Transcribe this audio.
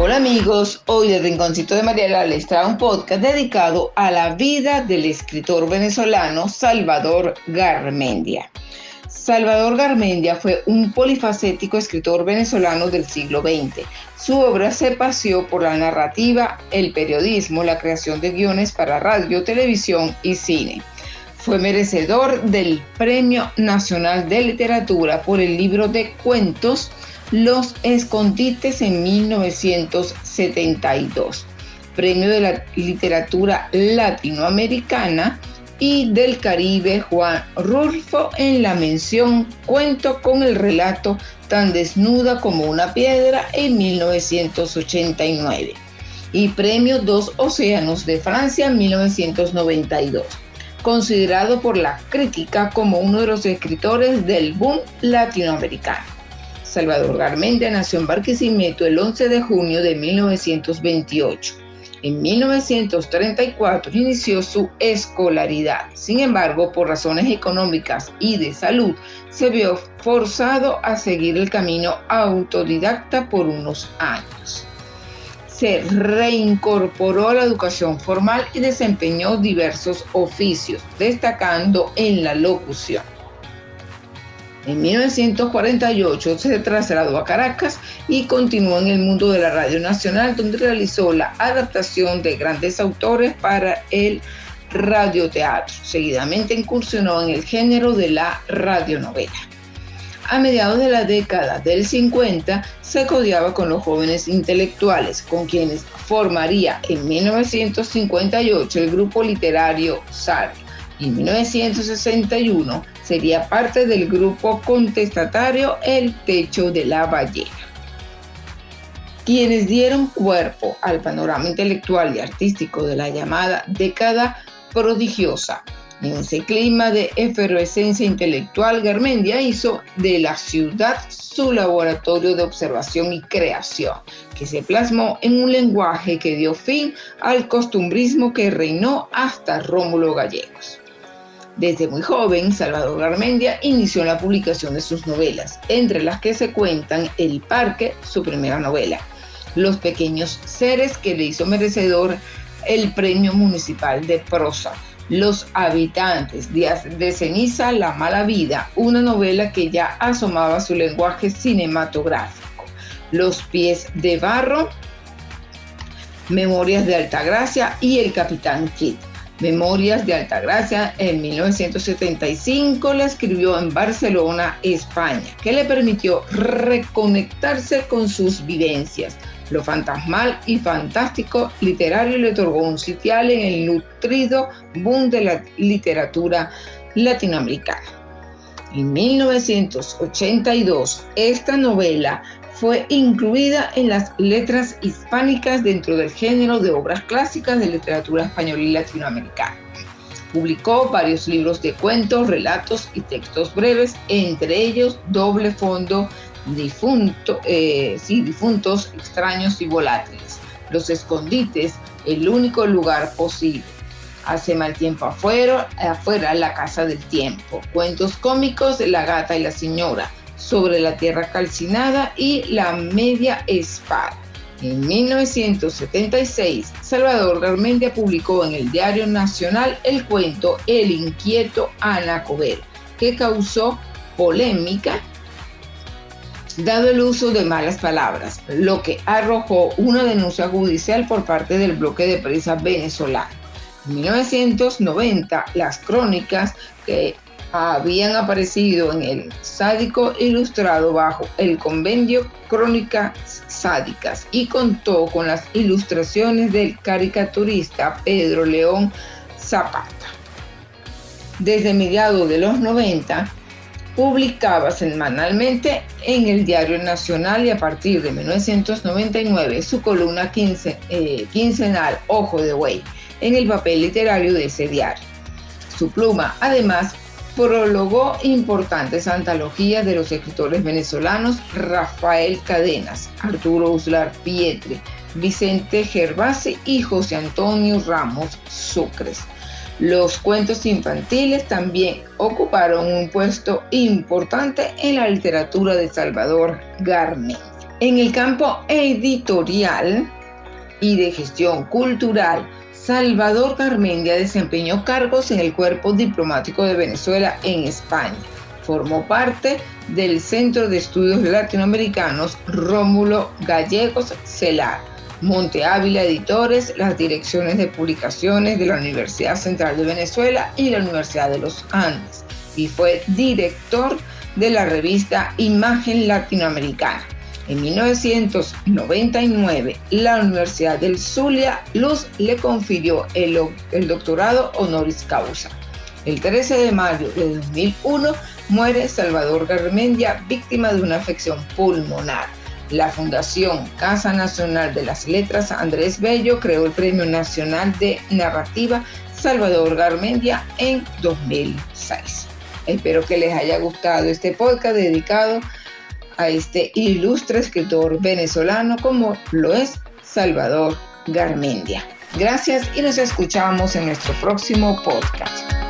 Hola amigos, hoy de Rinconcito de Mariela les trae un podcast dedicado a la vida del escritor venezolano Salvador Garmendia. Salvador Garmendia fue un polifacético escritor venezolano del siglo XX. Su obra se paseó por la narrativa, el periodismo, la creación de guiones para radio, televisión y cine. Fue merecedor del Premio Nacional de Literatura por el libro de cuentos Los Escondites en 1972, Premio de la Literatura Latinoamericana y del Caribe Juan Rulfo en la mención Cuento con el relato tan desnuda como una piedra en 1989 y Premio Dos Océanos de Francia en 1992 considerado por la crítica como uno de los escritores del boom latinoamericano. Salvador Garmendia nació en Barquisimeto el 11 de junio de 1928. En 1934 inició su escolaridad. Sin embargo, por razones económicas y de salud, se vio forzado a seguir el camino autodidacta por unos años se reincorporó a la educación formal y desempeñó diversos oficios, destacando en la locución. En 1948 se trasladó a Caracas y continuó en el mundo de la Radio Nacional, donde realizó la adaptación de grandes autores para el radioteatro. Seguidamente incursionó en el género de la radionovela a mediados de la década del 50 se codiaba con los jóvenes intelectuales, con quienes formaría en 1958 el grupo literario SAR y en 1961 sería parte del grupo contestatario El Techo de la Ballena. Quienes dieron cuerpo al panorama intelectual y artístico de la llamada década prodigiosa en ese clima de efervescencia intelectual, Garmendia hizo de la ciudad su laboratorio de observación y creación, que se plasmó en un lenguaje que dio fin al costumbrismo que reinó hasta Rómulo Gallegos. Desde muy joven, Salvador Garmendia inició la publicación de sus novelas, entre las que se cuentan El Parque, su primera novela, Los Pequeños Seres, que le hizo merecedor el Premio Municipal de Prosa, los habitantes, Días de ceniza, La mala vida, una novela que ya asomaba su lenguaje cinematográfico. Los pies de barro, Memorias de Altagracia y El Capitán Kidd. Memorias de Altagracia en 1975 la escribió en Barcelona, España, que le permitió reconectarse con sus vivencias, lo fantasmal y fantástico literario le otorgó un sitial en el nutrido boom de la literatura latinoamericana. En 1982, esta novela fue incluida en las letras hispánicas dentro del género de obras clásicas de literatura española y latinoamericana. Publicó varios libros de cuentos, relatos y textos breves, entre ellos Doble Fondo difunto, eh, sí, difuntos, extraños y volátiles. Los escondites, el único lugar posible. Hace mal tiempo afuera, afuera la casa del tiempo. Cuentos cómicos la gata y la señora. Sobre la tierra calcinada y la media espada. En 1976, Salvador Garmendia publicó en el Diario Nacional el cuento El inquieto Anacobero, que causó polémica dado el uso de malas palabras, lo que arrojó una denuncia judicial por parte del bloque de prensa venezolano. En 1990, las crónicas que habían aparecido en el Sádico Ilustrado bajo el convenio Crónicas Sádicas y contó con las ilustraciones del caricaturista Pedro León Zapata. Desde mediados de los 90, publicaba semanalmente en el Diario Nacional y a partir de 1999 su columna eh, quincenal Ojo de Buey en el papel literario de ese diario. Su pluma, además, prologó importantes antologías de los escritores venezolanos Rafael Cadenas, Arturo Uslar Pietre, Vicente Gervasi y José Antonio Ramos Sucres. Los cuentos infantiles también ocuparon un puesto importante en la literatura de Salvador Garmendia. En el campo editorial y de gestión cultural, Salvador Garmendia desempeñó cargos en el Cuerpo Diplomático de Venezuela en España. Formó parte del Centro de Estudios Latinoamericanos Rómulo Gallegos Celar, Monte Ávila Editores, las direcciones de publicaciones de la Universidad Central de Venezuela y la Universidad de los Andes, y fue director de la revista Imagen Latinoamericana. En 1999, la Universidad del Zulia Luz le confirió el, el, doctorado honoris causa. El 13 de mayo de 2001 muere Salvador Garmendia, víctima de una afección pulmonar. La Fundación Casa Nacional de las Letras Andrés Bello creó el Premio Nacional de Narrativa Salvador Garmendia en 2006. Espero que les haya gustado este podcast dedicado a este ilustre escritor venezolano como lo es Salvador Garmendia. Gracias y nos escuchamos en nuestro próximo podcast.